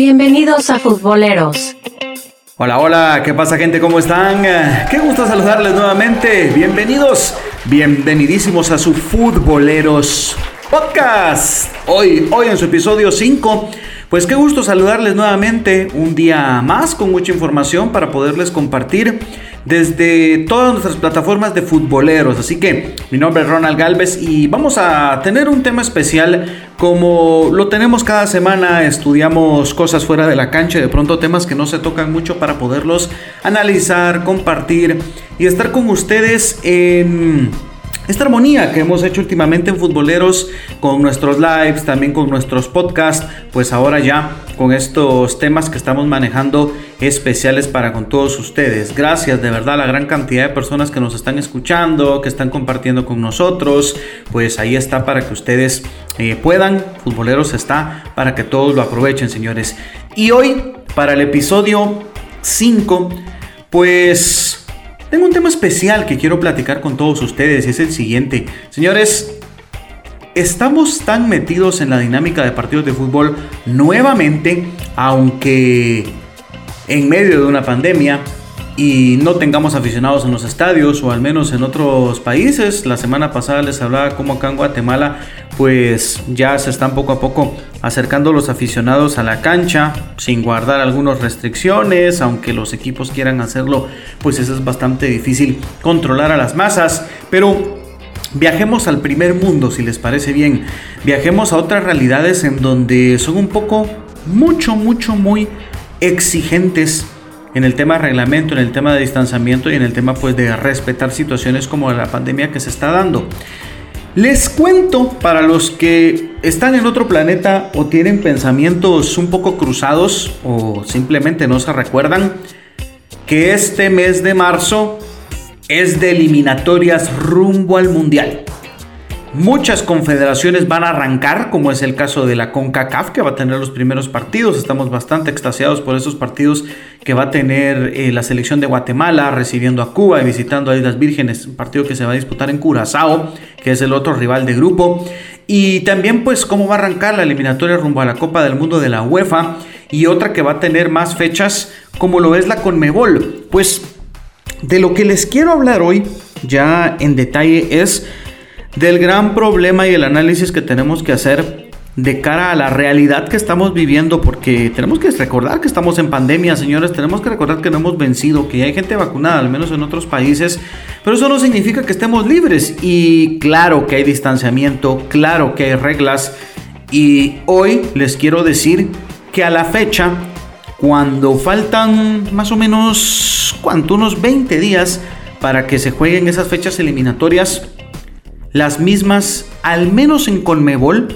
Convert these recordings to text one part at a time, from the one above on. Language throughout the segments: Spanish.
Bienvenidos a Futboleros. Hola, hola, ¿qué pasa gente? ¿Cómo están? Qué gusto saludarles nuevamente. Bienvenidos, bienvenidísimos a su Futboleros Podcast. Hoy, hoy en su episodio 5 pues qué gusto saludarles nuevamente un día más con mucha información para poderles compartir desde todas nuestras plataformas de futboleros. Así que mi nombre es Ronald Galvez y vamos a tener un tema especial como lo tenemos cada semana. Estudiamos cosas fuera de la cancha, de pronto temas que no se tocan mucho para poderlos analizar, compartir y estar con ustedes en esta armonía que hemos hecho últimamente en Futboleros con nuestros lives, también con nuestros podcasts, pues ahora ya con estos temas que estamos manejando especiales para con todos ustedes. Gracias de verdad a la gran cantidad de personas que nos están escuchando, que están compartiendo con nosotros, pues ahí está para que ustedes eh, puedan. Futboleros está para que todos lo aprovechen, señores. Y hoy, para el episodio 5, pues tengo un tema especial que quiero platicar con todos ustedes y es el siguiente. Señores, estamos tan metidos en la dinámica de partidos de fútbol nuevamente, aunque en medio de una pandemia, y no tengamos aficionados en los estadios o al menos en otros países. La semana pasada les hablaba como acá en Guatemala pues ya se están poco a poco acercando los aficionados a la cancha sin guardar algunas restricciones, aunque los equipos quieran hacerlo, pues eso es bastante difícil controlar a las masas, pero Viajemos al primer mundo, si les parece bien. Viajemos a otras realidades en donde son un poco, mucho, mucho, muy exigentes en el tema de reglamento, en el tema de distanciamiento y en el tema pues de respetar situaciones como la pandemia que se está dando. Les cuento para los que están en otro planeta o tienen pensamientos un poco cruzados o simplemente no se recuerdan que este mes de marzo es de eliminatorias rumbo al mundial. Muchas confederaciones van a arrancar, como es el caso de la CONCACAF, que va a tener los primeros partidos. Estamos bastante extasiados por esos partidos que va a tener eh, la selección de Guatemala recibiendo a Cuba y visitando a Islas Vírgenes, un partido que se va a disputar en Curazao, que es el otro rival de grupo. Y también, pues, cómo va a arrancar la eliminatoria rumbo a la Copa del Mundo de la UEFA. Y otra que va a tener más fechas, como lo es la Conmebol. Pues, de lo que les quiero hablar hoy, ya en detalle, es del gran problema y el análisis que tenemos que hacer de cara a la realidad que estamos viviendo, porque tenemos que recordar que estamos en pandemia, señores, tenemos que recordar que no hemos vencido, que hay gente vacunada, al menos en otros países, pero eso no significa que estemos libres. Y claro que hay distanciamiento, claro que hay reglas, y hoy les quiero decir que a la fecha, cuando faltan más o menos, ¿cuánto? Unos 20 días para que se jueguen esas fechas eliminatorias, las mismas, al menos en Conmebol,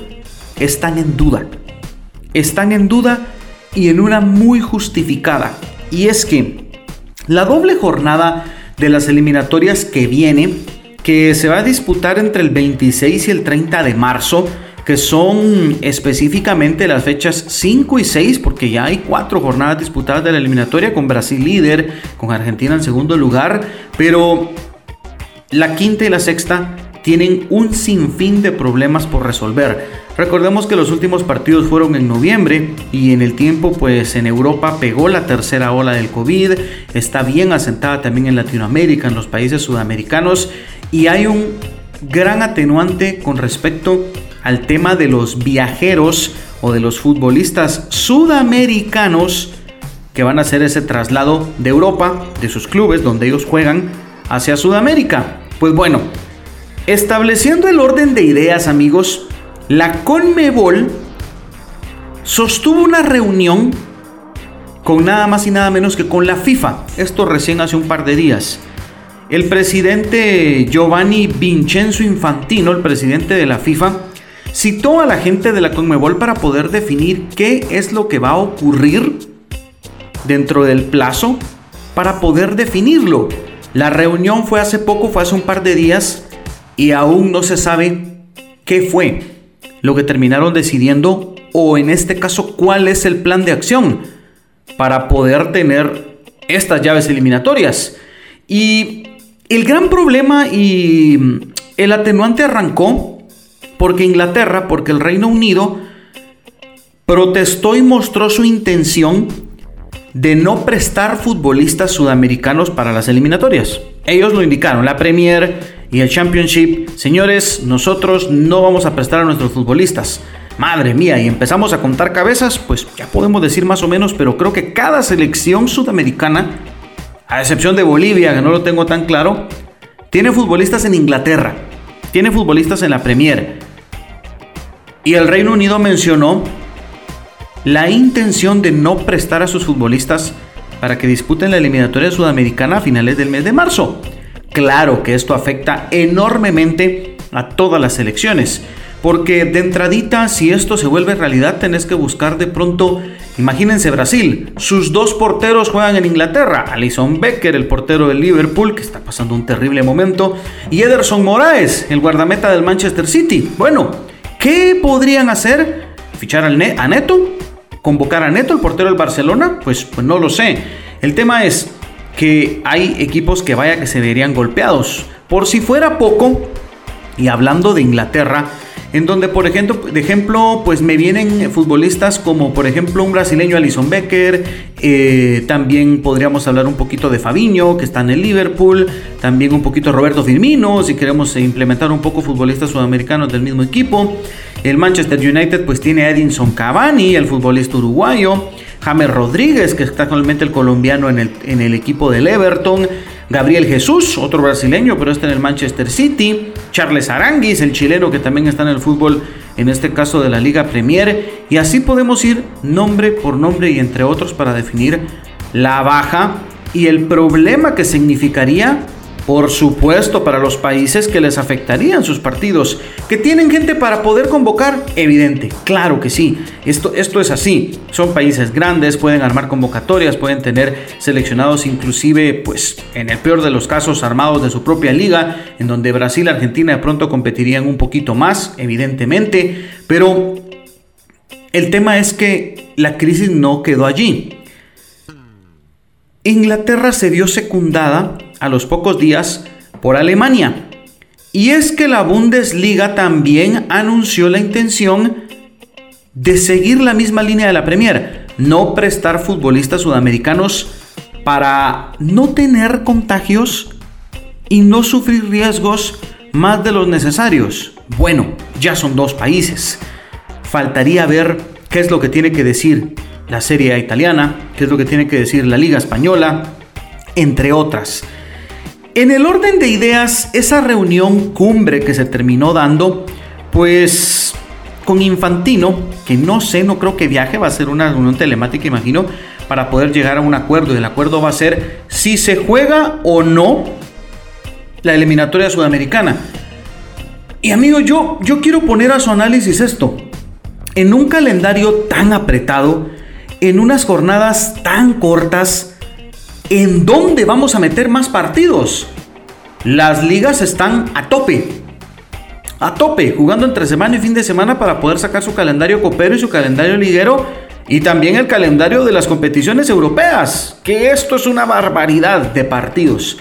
están en duda. Están en duda y en una muy justificada. Y es que la doble jornada de las eliminatorias que viene, que se va a disputar entre el 26 y el 30 de marzo, que son específicamente las fechas 5 y 6, porque ya hay cuatro jornadas disputadas de la eliminatoria, con Brasil líder, con Argentina en segundo lugar, pero la quinta y la sexta tienen un sinfín de problemas por resolver. Recordemos que los últimos partidos fueron en noviembre y en el tiempo pues en Europa pegó la tercera ola del COVID, está bien asentada también en Latinoamérica, en los países sudamericanos y hay un gran atenuante con respecto al tema de los viajeros o de los futbolistas sudamericanos que van a hacer ese traslado de Europa, de sus clubes donde ellos juegan, hacia Sudamérica. Pues bueno, Estableciendo el orden de ideas, amigos, la Conmebol sostuvo una reunión con nada más y nada menos que con la FIFA. Esto recién hace un par de días. El presidente Giovanni Vincenzo Infantino, el presidente de la FIFA, citó a la gente de la Conmebol para poder definir qué es lo que va a ocurrir dentro del plazo para poder definirlo. La reunión fue hace poco, fue hace un par de días y aún no se sabe qué fue lo que terminaron decidiendo o en este caso cuál es el plan de acción para poder tener estas llaves eliminatorias. Y el gran problema y el atenuante arrancó porque Inglaterra, porque el Reino Unido protestó y mostró su intención de no prestar futbolistas sudamericanos para las eliminatorias. Ellos lo indicaron, la Premier y el Championship. Señores, nosotros no vamos a prestar a nuestros futbolistas. Madre mía, y empezamos a contar cabezas, pues ya podemos decir más o menos, pero creo que cada selección sudamericana, a excepción de Bolivia, que no lo tengo tan claro, tiene futbolistas en Inglaterra, tiene futbolistas en la Premier. Y el Reino Unido mencionó la intención de no prestar a sus futbolistas para que disputen la eliminatoria sudamericana a finales del mes de marzo. Claro que esto afecta enormemente a todas las selecciones, porque de entradita, si esto se vuelve realidad, tenés que buscar de pronto, imagínense Brasil, sus dos porteros juegan en Inglaterra, Alison Becker, el portero del Liverpool, que está pasando un terrible momento, y Ederson Moraes, el guardameta del Manchester City. Bueno, ¿qué podrían hacer? ¿Fichar a Neto? convocar a Neto, el portero del Barcelona? Pues, pues no lo sé. El tema es que hay equipos que vaya que se verían golpeados. Por si fuera poco, y hablando de Inglaterra, en donde por ejemplo, ejemplo, pues me vienen futbolistas como por ejemplo un brasileño Alison Becker, eh, también podríamos hablar un poquito de Fabiño, que está en el Liverpool, también un poquito Roberto Firmino, si queremos implementar un poco futbolistas sudamericanos del mismo equipo. El Manchester United pues tiene a Edinson Cavani, el futbolista uruguayo. James Rodríguez, que está actualmente el colombiano en el, en el equipo del Everton. Gabriel Jesús, otro brasileño, pero está en el Manchester City. Charles Aranguis, el chileno que también está en el fútbol, en este caso de la Liga Premier. Y así podemos ir nombre por nombre y entre otros para definir la baja y el problema que significaría por supuesto, para los países que les afectarían sus partidos, que tienen gente para poder convocar, evidente, claro que sí, esto, esto es así, son países grandes, pueden armar convocatorias, pueden tener seleccionados inclusive, pues en el peor de los casos, armados de su propia liga, en donde Brasil Argentina de pronto competirían un poquito más, evidentemente, pero el tema es que la crisis no quedó allí. Inglaterra se vio secundada a los pocos días por Alemania. Y es que la Bundesliga también anunció la intención de seguir la misma línea de la Premier, no prestar futbolistas sudamericanos para no tener contagios y no sufrir riesgos más de los necesarios. Bueno, ya son dos países. Faltaría ver qué es lo que tiene que decir la Serie italiana, qué es lo que tiene que decir la Liga Española, entre otras. En el orden de ideas, esa reunión cumbre que se terminó dando, pues con Infantino, que no sé, no creo que viaje, va a ser una reunión telemática, imagino, para poder llegar a un acuerdo. Y el acuerdo va a ser si se juega o no la eliminatoria sudamericana. Y amigo, yo, yo quiero poner a su análisis esto. En un calendario tan apretado, en unas jornadas tan cortas, ¿en dónde vamos a meter más partidos? Las ligas están a tope. A tope, jugando entre semana y fin de semana para poder sacar su calendario copero y su calendario liguero y también el calendario de las competiciones europeas, que esto es una barbaridad de partidos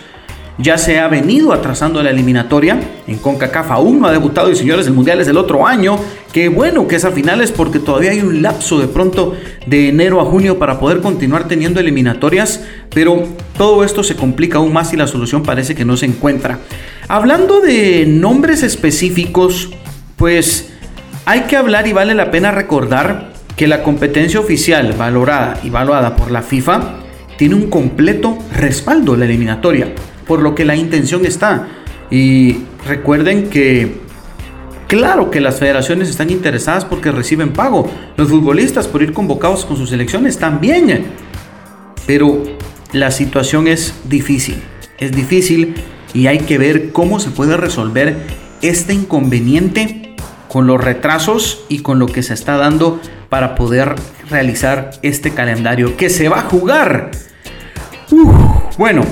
ya se ha venido atrasando la eliminatoria. En CONCACAF aún no ha debutado y señores, el Mundial es el otro año. Qué bueno que es a finales porque todavía hay un lapso de pronto de enero a junio para poder continuar teniendo eliminatorias. Pero todo esto se complica aún más y la solución parece que no se encuentra. Hablando de nombres específicos, pues hay que hablar y vale la pena recordar que la competencia oficial valorada y evaluada por la FIFA tiene un completo respaldo la eliminatoria por lo que la intención está. Y recuerden que, claro que las federaciones están interesadas porque reciben pago. Los futbolistas por ir convocados con sus selecciones también. Pero la situación es difícil. Es difícil y hay que ver cómo se puede resolver este inconveniente con los retrasos y con lo que se está dando para poder realizar este calendario que se va a jugar. bueno,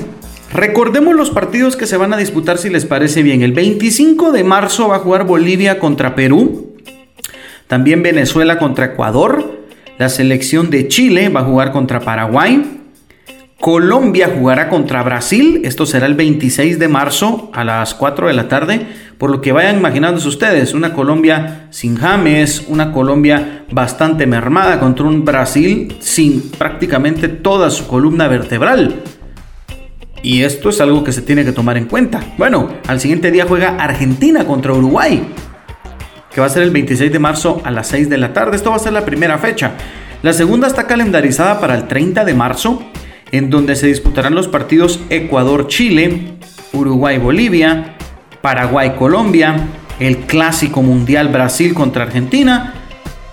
Recordemos los partidos que se van a disputar si les parece bien. El 25 de marzo va a jugar Bolivia contra Perú. También Venezuela contra Ecuador. La selección de Chile va a jugar contra Paraguay. Colombia jugará contra Brasil, esto será el 26 de marzo a las 4 de la tarde, por lo que vayan imaginándose ustedes, una Colombia sin James, una Colombia bastante mermada contra un Brasil sin prácticamente toda su columna vertebral. Y esto es algo que se tiene que tomar en cuenta. Bueno, al siguiente día juega Argentina contra Uruguay, que va a ser el 26 de marzo a las 6 de la tarde. Esto va a ser la primera fecha. La segunda está calendarizada para el 30 de marzo, en donde se disputarán los partidos Ecuador-Chile, Uruguay-Bolivia, Paraguay-Colombia, el Clásico Mundial Brasil contra Argentina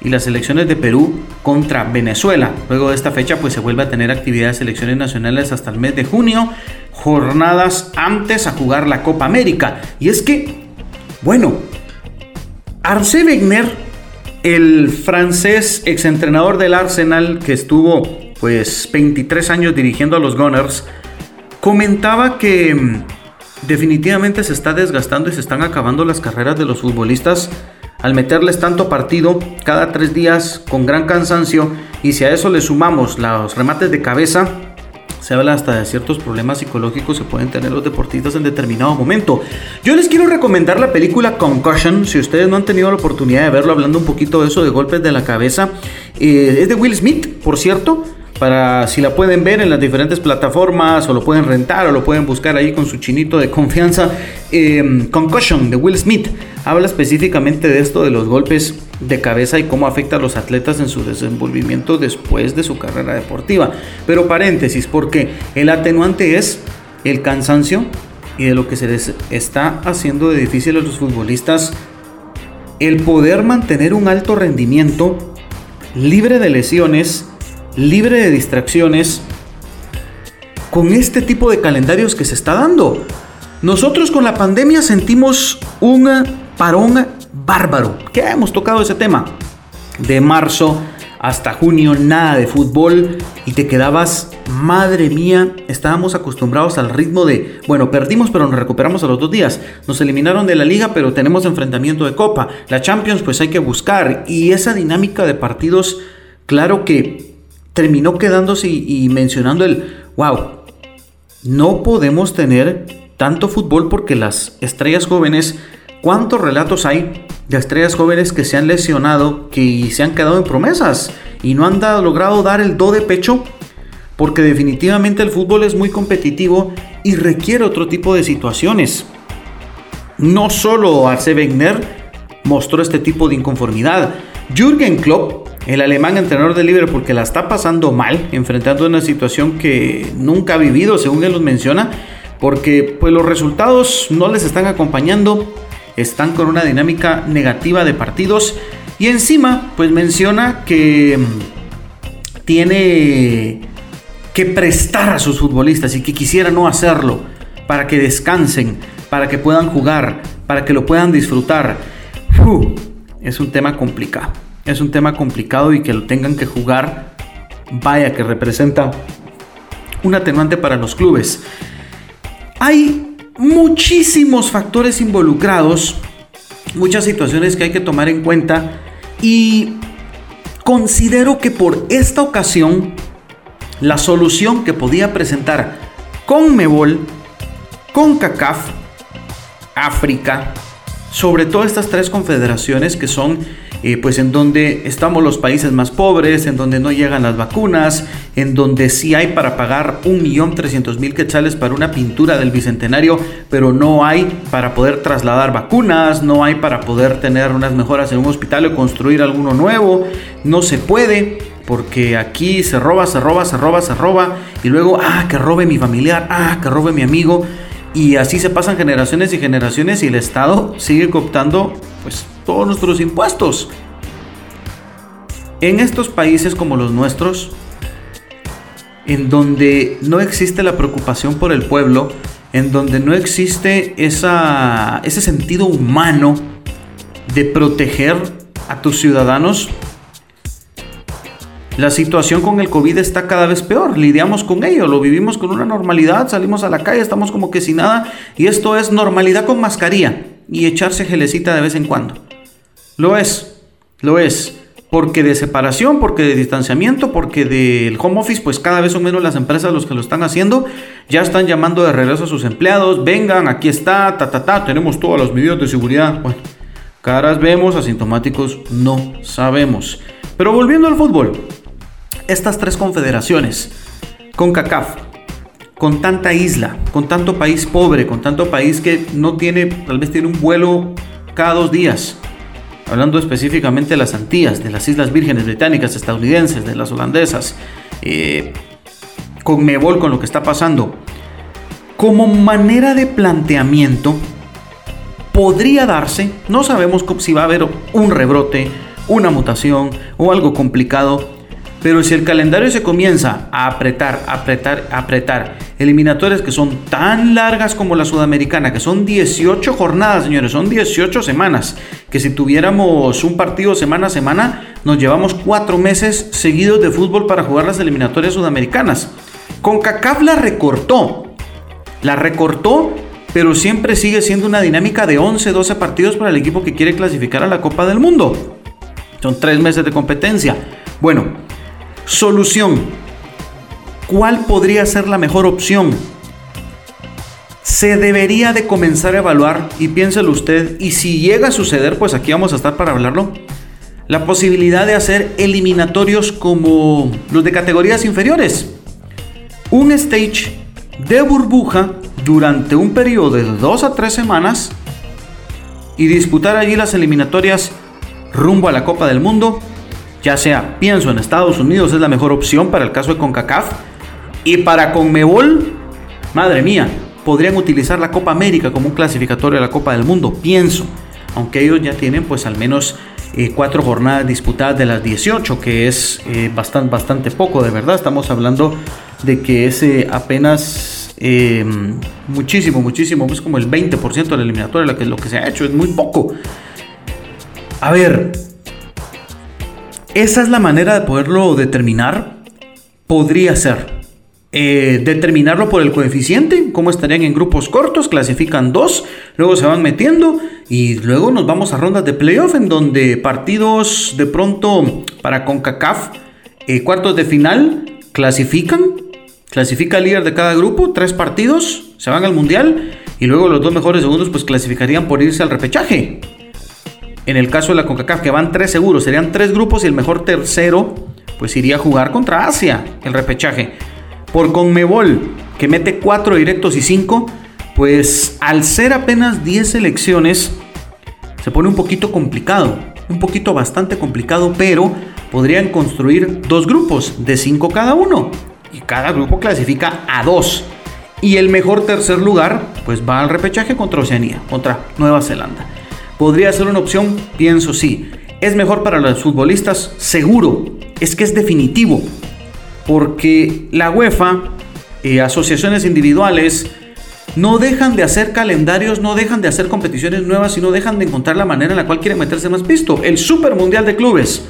y las elecciones de Perú contra Venezuela. Luego de esta fecha pues se vuelve a tener actividades de selecciones nacionales hasta el mes de junio, jornadas antes a jugar la Copa América. Y es que, bueno, Arce Wenger, el francés exentrenador del Arsenal que estuvo pues 23 años dirigiendo a los Gunners, comentaba que mm, definitivamente se está desgastando y se están acabando las carreras de los futbolistas al meterles tanto partido cada tres días con gran cansancio y si a eso le sumamos los remates de cabeza, se habla hasta de ciertos problemas psicológicos que pueden tener los deportistas en determinado momento. Yo les quiero recomendar la película Concussion, si ustedes no han tenido la oportunidad de verlo, hablando un poquito de eso, de golpes de la cabeza. Eh, es de Will Smith, por cierto para si la pueden ver en las diferentes plataformas o lo pueden rentar o lo pueden buscar ahí con su chinito de confianza. Em, Concussion de Will Smith habla específicamente de esto de los golpes de cabeza y cómo afecta a los atletas en su desenvolvimiento después de su carrera deportiva. Pero paréntesis, porque el atenuante es el cansancio y de lo que se les está haciendo difícil a los futbolistas el poder mantener un alto rendimiento libre de lesiones libre de distracciones con este tipo de calendarios que se está dando. Nosotros con la pandemia sentimos un parón bárbaro. ¿Qué hemos tocado ese tema? De marzo hasta junio nada de fútbol y te quedabas, madre mía, estábamos acostumbrados al ritmo de, bueno, perdimos pero nos recuperamos a los dos días, nos eliminaron de la liga pero tenemos enfrentamiento de copa, la Champions pues hay que buscar y esa dinámica de partidos, claro que terminó quedándose y, mencionando el, wow, no podemos tener tanto fútbol porque las estrellas jóvenes, ¿cuántos relatos hay de estrellas jóvenes que se han lesionado, que se han quedado en promesas y no han logrado dar el do de pecho? Porque definitivamente el fútbol es muy competitivo y requiere otro tipo de situaciones. No solo Arce Wenger mostró este tipo de inconformidad. Jürgen Klopp el alemán entrenador de Liverpool que la está pasando mal, enfrentando una situación que nunca ha vivido, según él los menciona, porque pues, los resultados no les están acompañando, están con una dinámica negativa de partidos y encima pues menciona que mm, tiene que prestar a sus futbolistas y que quisiera no hacerlo para que descansen, para que puedan jugar, para que lo puedan disfrutar. es un tema complicado es un tema complicado y que lo tengan que jugar, vaya que representa un atenuante para los clubes. Hay muchísimos factores involucrados, muchas situaciones que hay que tomar en cuenta y considero que por esta ocasión la solución que podía presentar con Mebol, con CACAF, África, sobre todo estas tres confederaciones que son eh, pues en donde estamos los países más pobres, en donde no llegan las vacunas, en donde sí hay para pagar 1.300.000 quetzales para una pintura del Bicentenario, pero no hay para poder trasladar vacunas, no hay para poder tener unas mejoras en un hospital o construir alguno nuevo, no se puede porque aquí se roba, se roba, se roba, se roba, y luego, ah, que robe mi familiar, ah, que robe mi amigo, y así se pasan generaciones y generaciones y el Estado sigue cooptando pues todos nuestros impuestos. En estos países como los nuestros, en donde no existe la preocupación por el pueblo, en donde no existe esa, ese sentido humano de proteger a tus ciudadanos, la situación con el COVID está cada vez peor, lidiamos con ello, lo vivimos con una normalidad, salimos a la calle, estamos como que sin nada, y esto es normalidad con mascarilla y echarse gelecita de vez en cuando. Lo es, lo es. porque de separación, porque de distanciamiento, porque del home office, pues cada vez son menos las empresas los que lo están haciendo. Ya están llamando de regreso a sus empleados. Vengan, aquí está, ta, ta, ta, tenemos todas las medidas de seguridad. Bueno, caras vemos, asintomáticos no sabemos. Pero volviendo al fútbol, estas tres confederaciones, con CACAF, con tanta isla, con tanto país pobre, con tanto país que no tiene, tal vez tiene un vuelo cada dos días, hablando específicamente de las Antillas, de las Islas Vírgenes Británicas, estadounidenses, de las holandesas, eh, con Mebol, con lo que está pasando, como manera de planteamiento, podría darse, no sabemos si va a haber un rebrote, una mutación o algo complicado, pero si el calendario se comienza a apretar, apretar, apretar, eliminatorias que son tan largas como la sudamericana, que son 18 jornadas, señores, son 18 semanas, que si tuviéramos un partido semana a semana, nos llevamos cuatro meses seguidos de fútbol para jugar las eliminatorias sudamericanas. Con CACAF la recortó, la recortó, pero siempre sigue siendo una dinámica de 11, 12 partidos para el equipo que quiere clasificar a la Copa del Mundo. Son tres meses de competencia. Bueno, Solución. ¿Cuál podría ser la mejor opción? Se debería de comenzar a evaluar, y piénselo usted, y si llega a suceder, pues aquí vamos a estar para hablarlo, la posibilidad de hacer eliminatorios como los de categorías inferiores. Un stage de burbuja durante un periodo de dos a tres semanas y disputar allí las eliminatorias rumbo a la Copa del Mundo ya sea, pienso en Estados Unidos es la mejor opción para el caso de CONCACAF. Y para CONMEBOL, madre mía, podrían utilizar la Copa América como un clasificatorio de la Copa del Mundo, pienso, aunque ellos ya tienen pues al menos eh, cuatro jornadas disputadas de las 18, que es eh, bastante, bastante poco, de verdad, estamos hablando de que es eh, apenas muchísimo, muchísimo, es como el 20% de la eliminatoria, lo que se ha hecho, es muy poco. A ver, esa es la manera de poderlo determinar. Podría ser. Eh, determinarlo por el coeficiente, cómo estarían en grupos cortos, clasifican dos, luego se van metiendo y luego nos vamos a rondas de playoff en donde partidos de pronto para CONCACAF, eh, cuartos de final, clasifican, clasifica el líder de cada grupo, tres partidos, se van al mundial y luego los dos mejores segundos pues clasificarían por irse al repechaje. En el caso de la CONCACAF, que van tres seguros, serían tres grupos y el mejor tercero, pues iría a jugar contra Asia, el repechaje. Por Conmebol, que mete cuatro directos y cinco, pues al ser apenas 10 selecciones, se pone un poquito complicado, un poquito bastante complicado, pero podrían construir dos grupos de cinco cada uno. Y cada grupo clasifica a dos. Y el mejor tercer lugar, pues va al repechaje contra Oceanía, contra Nueva Zelanda. ¿Podría ser una opción? Pienso sí. ¿Es mejor para los futbolistas? Seguro. Es que es definitivo. Porque la UEFA, y eh, asociaciones individuales, no dejan de hacer calendarios, no dejan de hacer competiciones nuevas y no dejan de encontrar la manera en la cual quieren meterse más pisto. El Super Mundial de Clubes.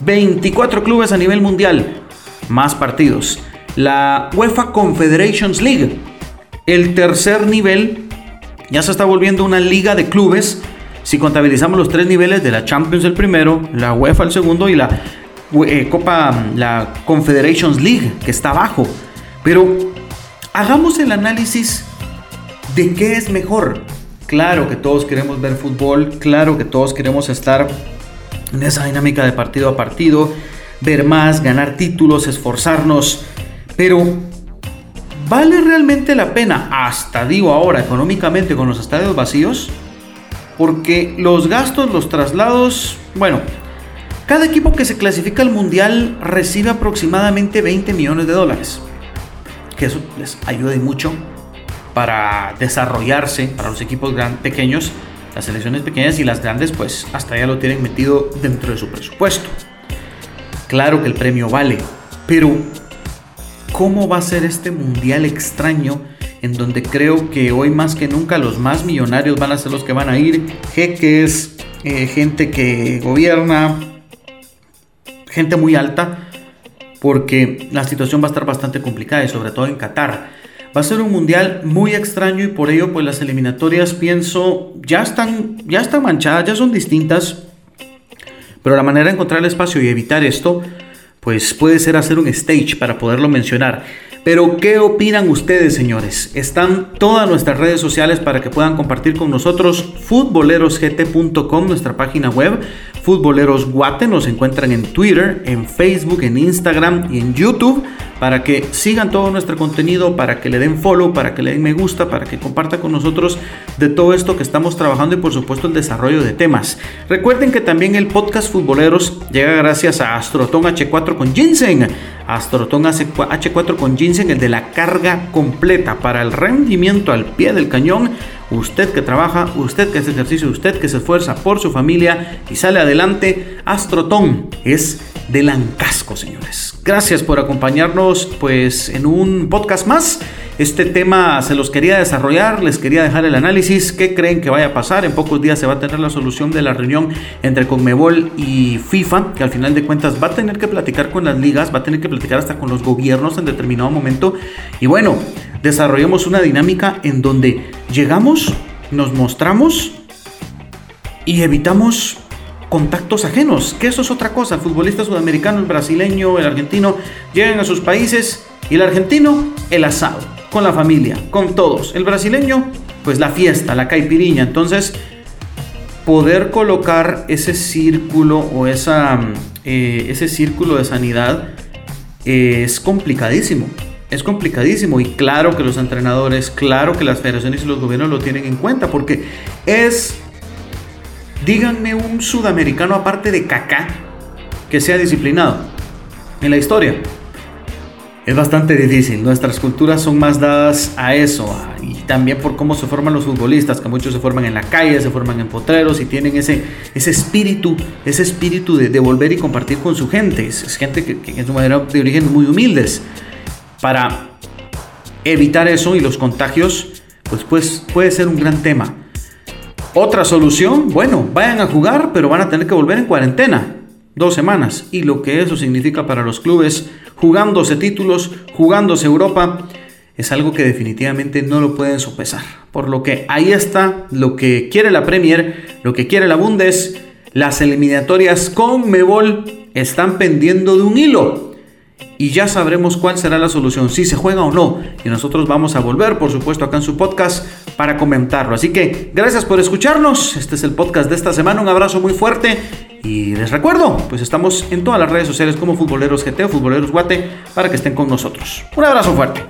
24 clubes a nivel mundial. Más partidos. La UEFA Confederations League. El tercer nivel ya se está volviendo una liga de clubes si contabilizamos los tres niveles de la Champions el primero, la UEFA el segundo y la eh, Copa, la Confederations League que está abajo. Pero hagamos el análisis de qué es mejor. Claro que todos queremos ver fútbol, claro que todos queremos estar en esa dinámica de partido a partido, ver más, ganar títulos, esforzarnos, pero ¿vale realmente la pena, hasta digo ahora económicamente con los estadios vacíos? Porque los gastos, los traslados, bueno, cada equipo que se clasifica al mundial recibe aproximadamente 20 millones de dólares, que eso les ayuda mucho para desarrollarse para los equipos pequeños, las selecciones pequeñas y las grandes, pues hasta ya lo tienen metido dentro de su presupuesto. Claro que el premio vale, pero ¿cómo va a ser este mundial extraño? En donde creo que hoy más que nunca los más millonarios van a ser los que van a ir, jeques, eh, gente que gobierna, gente muy alta, porque la situación va a estar bastante complicada y sobre todo en Qatar. Va a ser un mundial muy extraño y por ello pues las eliminatorias pienso ya están, ya están manchadas, ya son distintas. Pero la manera de encontrar el espacio y evitar esto, pues puede ser hacer un stage para poderlo mencionar. Pero ¿qué opinan ustedes, señores? Están todas nuestras redes sociales para que puedan compartir con nosotros futbolerosgt.com, nuestra página web. Futboleros Guate nos encuentran en Twitter, en Facebook, en Instagram y en YouTube para que sigan todo nuestro contenido, para que le den follow, para que le den me gusta, para que compartan con nosotros de todo esto que estamos trabajando y por supuesto el desarrollo de temas. Recuerden que también el podcast Futboleros llega gracias a Astroton H4 con Ginseng. Astroton H4 con Ginseng, el de la carga completa para el rendimiento al pie del cañón Usted que trabaja, usted que hace ejercicio, usted que se esfuerza por su familia y sale adelante, Astrotón es de Lancasco, señores. Gracias por acompañarnos pues en un podcast más. Este tema se los quería desarrollar, les quería dejar el análisis. ¿Qué creen que vaya a pasar? En pocos días se va a tener la solución de la reunión entre Conmebol y FIFA, que al final de cuentas va a tener que platicar con las ligas, va a tener que platicar hasta con los gobiernos en determinado momento. Y bueno, desarrollemos una dinámica en donde llegamos, nos mostramos y evitamos contactos ajenos, que eso es otra cosa. El futbolista sudamericano, el brasileño, el argentino llegan a sus países y el argentino el asado, con la familia, con todos. El brasileño, pues la fiesta, la caipiriña. Entonces, poder colocar ese círculo o esa, eh, ese círculo de sanidad es complicadísimo. Es complicadísimo y claro que los entrenadores, claro que las federaciones y los gobiernos lo tienen en cuenta porque es, díganme un sudamericano aparte de Kaká que sea disciplinado en la historia. Es bastante difícil, nuestras culturas son más dadas a eso y también por cómo se forman los futbolistas, que muchos se forman en la calle, se forman en potreros y tienen ese, ese espíritu, ese espíritu de, volver y compartir con su gente, es, gente que, que es de origen muy humildes para evitar eso y los contagios, pues, pues puede ser un gran tema. Otra solución, bueno, vayan a jugar, pero van a tener que volver en cuarentena, dos semanas. Y lo que eso significa para los clubes, jugándose títulos, jugándose Europa, es algo que definitivamente no lo pueden sopesar. Por lo que ahí está lo que quiere la Premier, lo que quiere la Bundes, las eliminatorias con Mebol están pendiendo de un hilo y ya sabremos cuál será la solución, si se juega o no. Y nosotros vamos a volver, por supuesto, acá en su podcast para comentarlo. Así que gracias por escucharnos. Este es el podcast de esta semana. Un abrazo muy fuerte. Y les recuerdo, pues estamos en todas las redes sociales como Futboleros GT o Futboleros Guate para que estén con nosotros. Un abrazo fuerte.